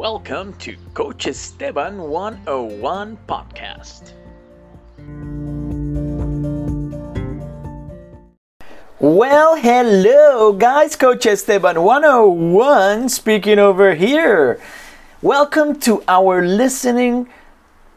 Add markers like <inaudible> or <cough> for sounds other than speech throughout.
Welcome to Coach Esteban 101 podcast. Well, hello guys, Coach Esteban 101 speaking over here. Welcome to our listening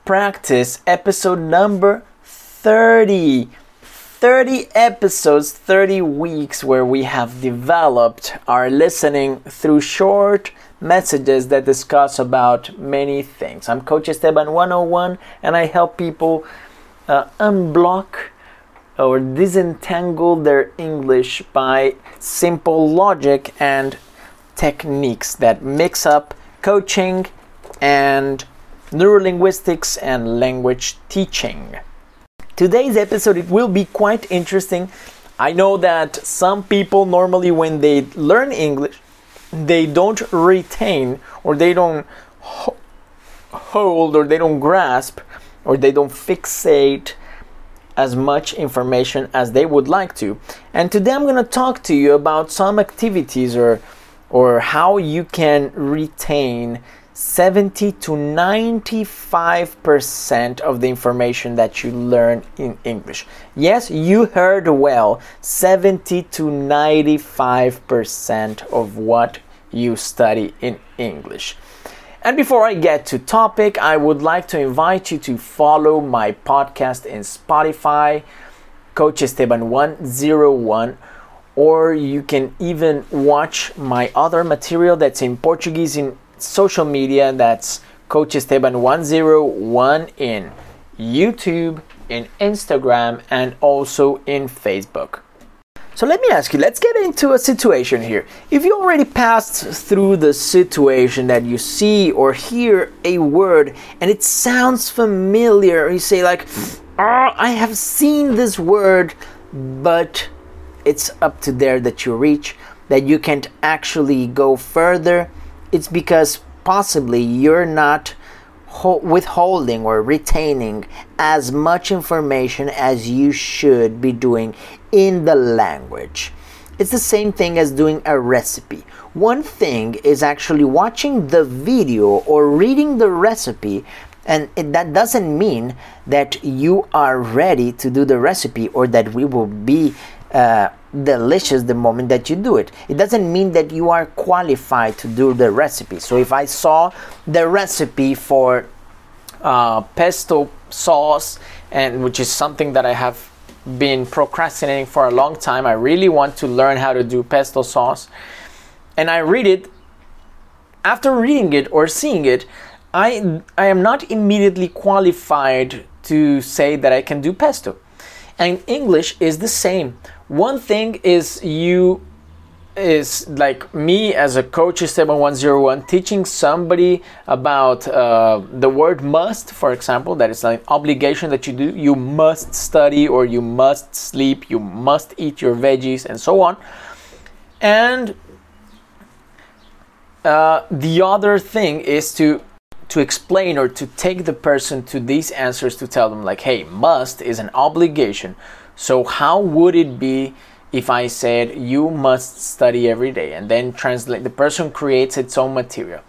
practice episode number 30. 30 episodes, 30 weeks where we have developed our listening through short messages that discuss about many things. I'm Coach Esteban 101 and I help people uh, unblock or disentangle their English by simple logic and techniques that mix up coaching and neurolinguistics and language teaching. Today's episode it will be quite interesting. I know that some people normally when they learn English they don't retain or they don't ho- hold or they don't grasp or they don't fixate as much information as they would like to. And today I'm going to talk to you about some activities or or how you can retain 70 to 95% of the information that you learn in English. Yes, you heard well 70 to 95% of what you study in English. And before I get to topic, I would like to invite you to follow my podcast in Spotify, Coach Esteban 101 or you can even watch my other material that's in Portuguese in social media that's Coach Esteban 101 in YouTube, in Instagram, and also in Facebook. So let me ask you, let's get into a situation here. If you already passed through the situation that you see or hear a word and it sounds familiar, you say, like, oh, I have seen this word, but it's up to there that you reach, that you can't actually go further, it's because possibly you're not withholding or retaining as much information as you should be doing in the language. It's the same thing as doing a recipe. One thing is actually watching the video or reading the recipe, and it, that doesn't mean that you are ready to do the recipe or that we will be uh, delicious the moment that you do it. It doesn't mean that you are qualified to do the recipe. So if I saw the recipe for uh, pesto sauce, and which is something that I have been procrastinating for a long time, I really want to learn how to do pesto sauce, and I read it. After reading it or seeing it, I I am not immediately qualified to say that I can do pesto. And English is the same one thing is you is like me as a coach Esteban 101 teaching somebody about uh, the word must for example that is an obligation that you do. You must study or you must sleep you must eat your veggies and so on. And uh, the other thing is to to explain or to take the person to these answers to tell them like hey must is an obligation so, how would it be if I said you must study every day and then translate? The person creates its own material.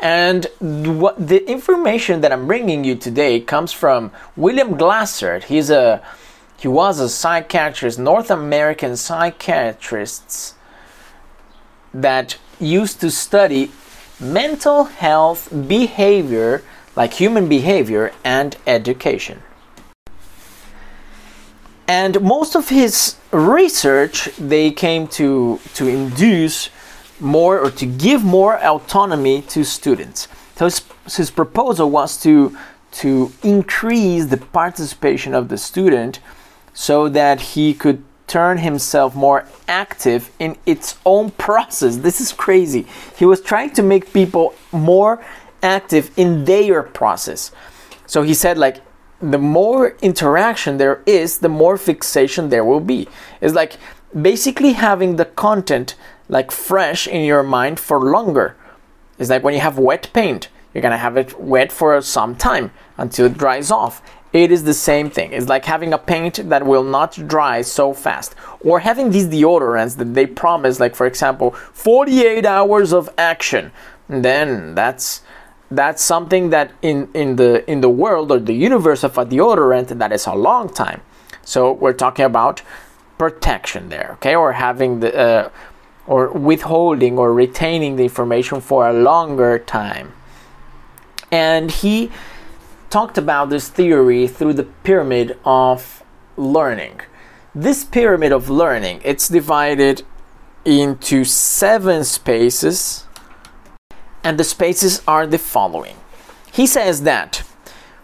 And what the information that I'm bringing you today comes from William Glasser. He's a he was a psychiatrist, North American psychiatrist that used to study mental health, behavior, like human behavior, and education. And most of his research, they came to, to induce more or to give more autonomy to students. So his, his proposal was to, to increase the participation of the student so that he could turn himself more active in its own <laughs> process. This is crazy. He was trying to make people more active in their process. So he said, like, the more interaction there is, the more fixation there will be. It's like basically having the content like fresh in your mind for longer. It's like when you have wet paint, you're gonna have it wet for some time until it dries off. it is the same thing. It's like having a paint that will not dry so fast, or having these deodorants that they promise, like for example, 48 hours of action. Then that's that's something that in in the in the world or the universe of a deodorant that is a long time. So we're talking about protection there, okay, or having the uh, or withholding or retaining the information for a longer time. And he talked about this theory through the pyramid of learning. This pyramid of learning, it's divided into seven spaces, and the spaces are the following. He says that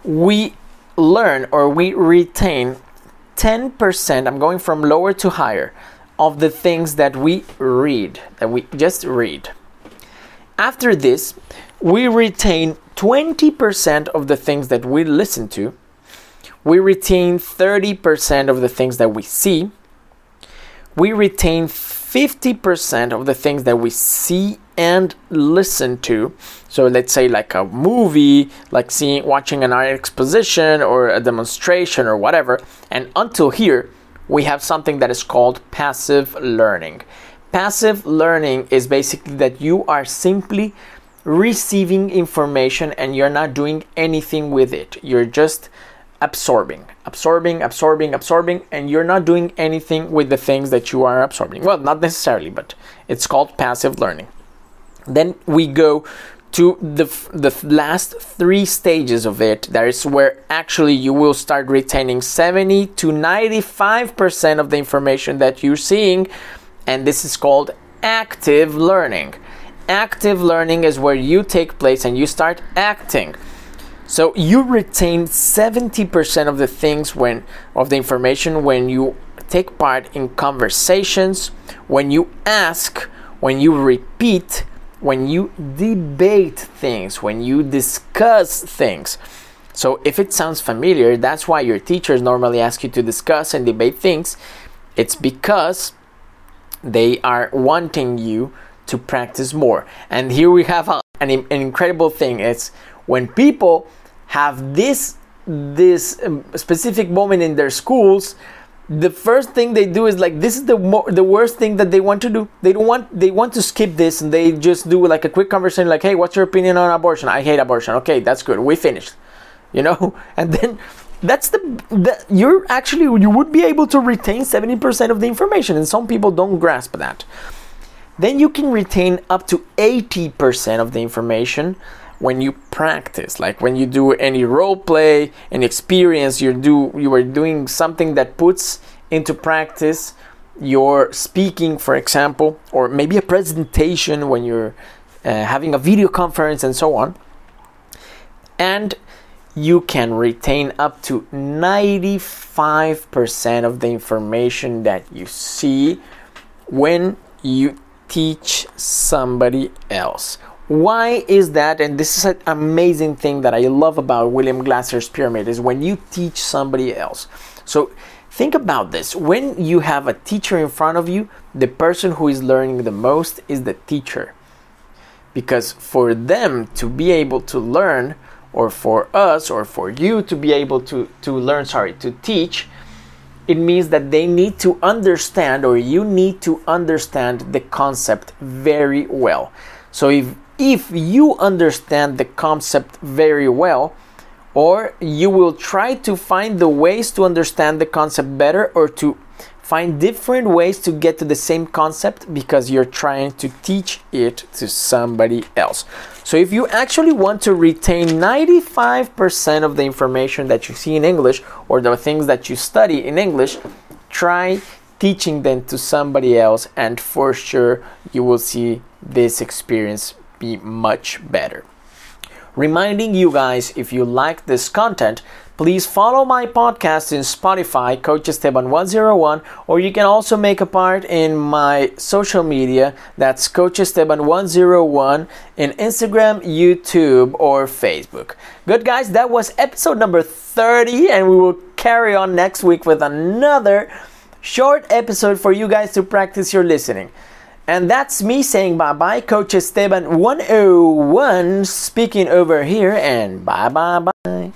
we learn or we retain 10%, I'm going from lower to higher, of the things that we read, that we just read. After this, we retain 20% of the things that we listen to, we retain 30% of the things that we see, we retain 50% of the things that we see and listen to. So let's say like a movie, like seeing watching an art exposition or a demonstration or whatever. And until here, we have something that is called passive learning. Passive learning is basically that you are simply receiving information and you're not doing anything with it. You're just absorbing, absorbing, absorbing, absorbing, and you're not doing anything with the things that you are absorbing. Well, not necessarily, but it's called passive learning. Then we go to the, the last three stages of it. That is where actually you will start retaining 70 to 95% of the information that you're seeing, and this is called active learning active learning is where you take place and you start acting. So you retain 70% of the things when of the information when you take part in conversations, when you ask, when you repeat, when you debate things, when you discuss things. So if it sounds familiar, that's why your teachers normally ask you to discuss and debate things. It's because they are wanting you to practice more. And here we have an, an incredible thing. It's when people have this this um, specific moment in their schools the first thing they do is like this is the mo- the worst thing that they want to do. They don't want they want to skip this and they just do like a quick conversation like hey what's your opinion on abortion? I hate abortion. Okay that's good. We finished. You know? <laughs> And then that's the, the you're actually you would be able to retain 70% of the information and some people don't grasp that. Then you can retain up to 80% of the information when you practice like when you do any role play and experience you do you are doing something that puts into practice your speaking for example or maybe a presentation when you're uh, having a video conference and so on and you can retain up to 95% of the information that you see when you teach somebody else. Why is that? And this is an amazing thing that I love about William Glasser's pyramid is when you teach somebody else. So think about this. When you have a teacher in front of you, the person who is learning the most is the teacher. Because for them to be able to learn, or for us, or for you to be able to, to learn, sorry, to teach, it means that they need to understand or you need to understand the concept very well. So if if you understand the concept very well or you will try to find the ways to understand the concept better or to find different ways to get to the same concept because you're trying to teach it to somebody else. So if you actually want to retain 95% of the information that you see in English or the things that you study in English, try teaching them to somebody else and for sure you will see this experience be much better. Reminding you guys if you like this content, Please follow my podcast in Spotify, Coach Esteban 101, or you can also make a part in my social media. That's Coach Esteban 101 in Instagram, YouTube, or Facebook. Good, guys, that was episode number 30, and we will carry on next week with another short episode for you guys to practice your listening. And that's me saying bye bye, Coach Esteban 101 speaking over here, and bye bye bye.